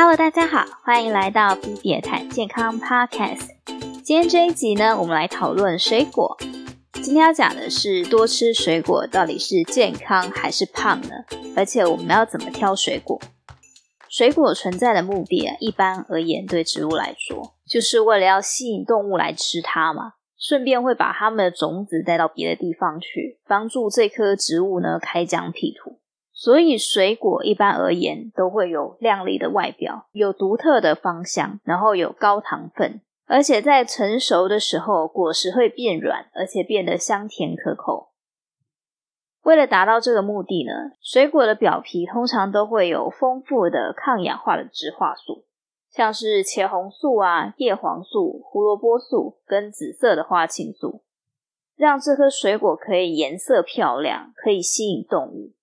Hello，大家好，欢迎来到 B 点谈健康 Podcast。今天这一集呢，我们来讨论水果。今天要讲的是多吃水果到底是健康还是胖呢？而且我们要怎么挑水果？水果存在的目的啊，一般而言，对植物来说，就是为了要吸引动物来吃它嘛，顺便会把它们的种子带到别的地方去，帮助这棵植物呢开疆辟土。所以，水果一般而言都会有亮丽的外表，有独特的芳香，然后有高糖分，而且在成熟的时候，果实会变软，而且变得香甜可口。为了达到这个目的呢，水果的表皮通常都会有丰富的抗氧化的植化素，像是茄红素啊、叶黄素、胡萝卜素跟紫色的花青素，让这颗水果可以颜色漂亮，可以吸引动物。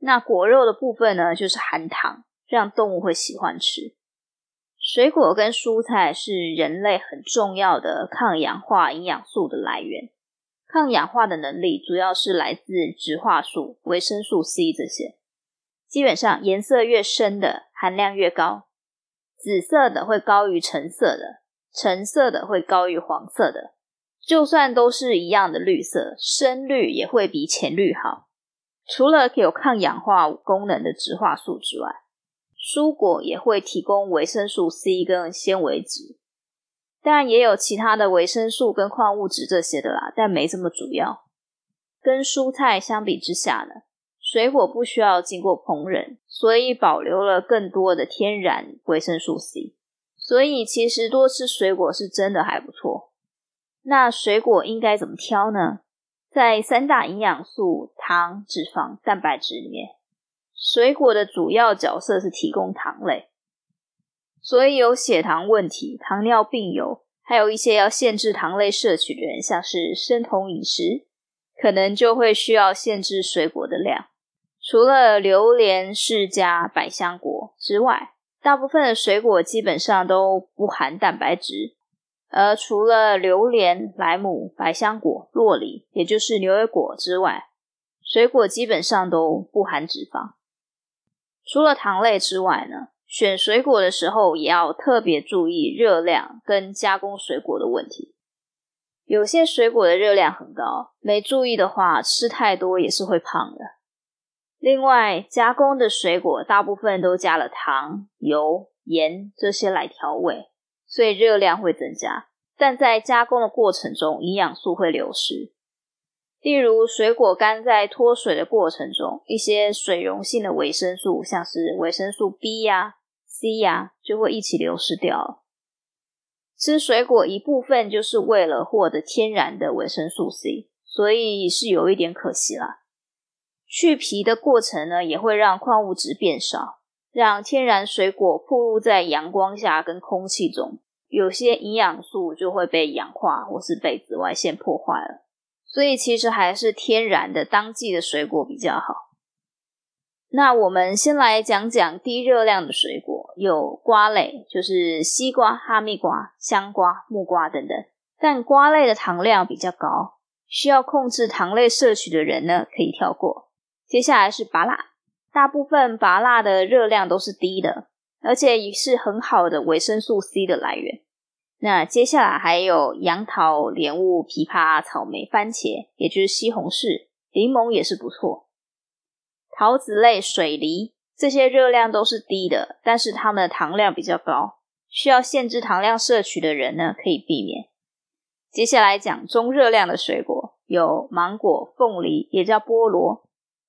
那果肉的部分呢，就是含糖，让动物会喜欢吃。水果跟蔬菜是人类很重要的抗氧化营养素的来源。抗氧化的能力主要是来自植化素、维生素 C 这些。基本上颜色越深的含量越高，紫色的会高于橙色的，橙色的会高于黄色的。就算都是一样的绿色，深绿也会比浅绿好。除了有抗氧化功能的植化素之外，蔬果也会提供维生素 C 跟纤维质，当然也有其他的维生素跟矿物质这些的啦，但没这么主要。跟蔬菜相比之下呢，水果不需要经过烹饪，所以保留了更多的天然维生素 C。所以其实多吃水果是真的还不错。那水果应该怎么挑呢？在三大营养素糖、脂肪、蛋白质里面，水果的主要角色是提供糖类。所以有血糖问题、糖尿病友，还有一些要限制糖类摄取的人，像是生酮饮食，可能就会需要限制水果的量。除了榴莲、释迦、百香果之外，大部分的水果基本上都不含蛋白质。而除了榴莲、莱姆、百香果、洛梨，也就是牛油果之外，水果基本上都不含脂肪。除了糖类之外呢，选水果的时候也要特别注意热量跟加工水果的问题。有些水果的热量很高，没注意的话，吃太多也是会胖的。另外，加工的水果大部分都加了糖、油、盐这些来调味。所以热量会增加，但在加工的过程中，营养素会流失。例如，水果干在脱水的过程中，一些水溶性的维生素，像是维生素 B 呀、C 呀，就会一起流失掉了。吃水果一部分就是为了获得天然的维生素 C，所以是有一点可惜啦。去皮的过程呢，也会让矿物质变少。让天然水果暴露在阳光下跟空气中，有些营养素就会被氧化或是被紫外线破坏了。所以其实还是天然的当季的水果比较好。那我们先来讲讲低热量的水果，有瓜类，就是西瓜、哈密瓜、香瓜、木瓜等等。但瓜类的糖量比较高，需要控制糖类摄取的人呢，可以跳过。接下来是芭乐。大部分芭乐的热量都是低的，而且也是很好的维生素 C 的来源。那接下来还有杨桃、莲雾、枇杷、草莓、番茄，也就是西红柿、柠檬也是不错。桃子类、水梨这些热量都是低的，但是它们的糖量比较高，需要限制糖量摄取的人呢，可以避免。接下来讲中热量的水果，有芒果、凤梨，也叫菠萝。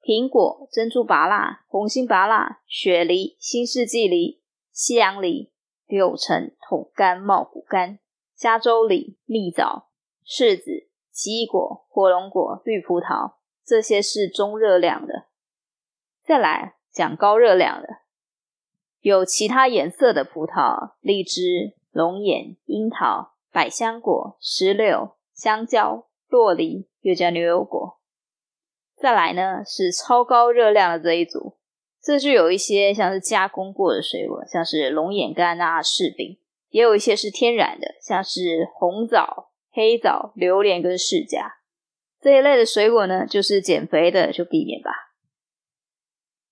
苹果、珍珠芭乐、红心芭乐、雪梨、新世纪梨、西洋梨、柳橙、桶柑、茂谷柑、加州梨、蜜枣、柿子、奇异果、火龙果、绿葡萄，这些是中热量的。再来讲高热量的，有其他颜色的葡萄，荔枝、龙眼、樱桃、百香果、石榴、香蕉、洛梨，又叫牛油果。再来呢，是超高热量的这一组，这就有一些像是加工过的水果，像是龙眼干啊、柿饼，也有一些是天然的，像是红枣、黑枣、榴莲跟释迦这一类的水果呢，就是减肥的就避免吧。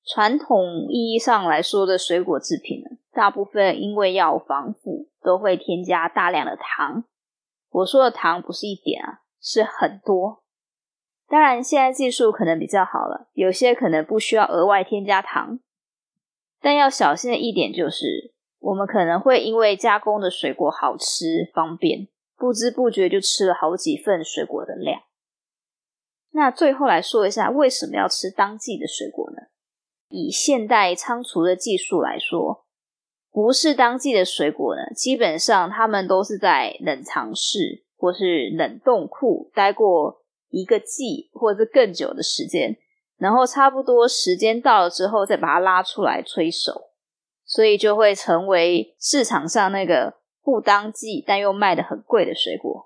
传统意义上来说的水果制品呢，大部分因为要防腐，都会添加大量的糖。我说的糖不是一点啊，是很多。当然，现在技术可能比较好了，有些可能不需要额外添加糖。但要小心的一点就是，我们可能会因为加工的水果好吃、方便，不知不觉就吃了好几份水果的量。那最后来说一下，为什么要吃当季的水果呢？以现代仓储的技术来说，不是当季的水果呢，基本上他们都是在冷藏室或是冷冻库待过一个季或者是更久的时间，然后差不多时间到了之后再把它拉出来催熟，所以就会成为市场上那个不当季但又卖得很贵的水果。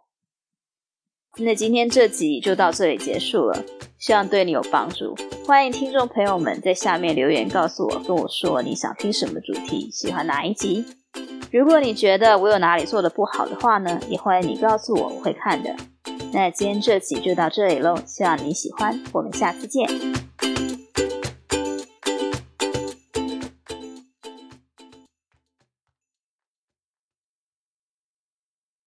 那今天这集就到这里结束了，希望对你有帮助。欢迎听众朋友们在下面留言告诉我，跟我说你想听什么主题，喜欢哪一集。如果你觉得我有哪里做得不好的话呢，也欢迎你告诉我，我会看的。那今天这集就到这里喽，希望你喜欢，我们下次见。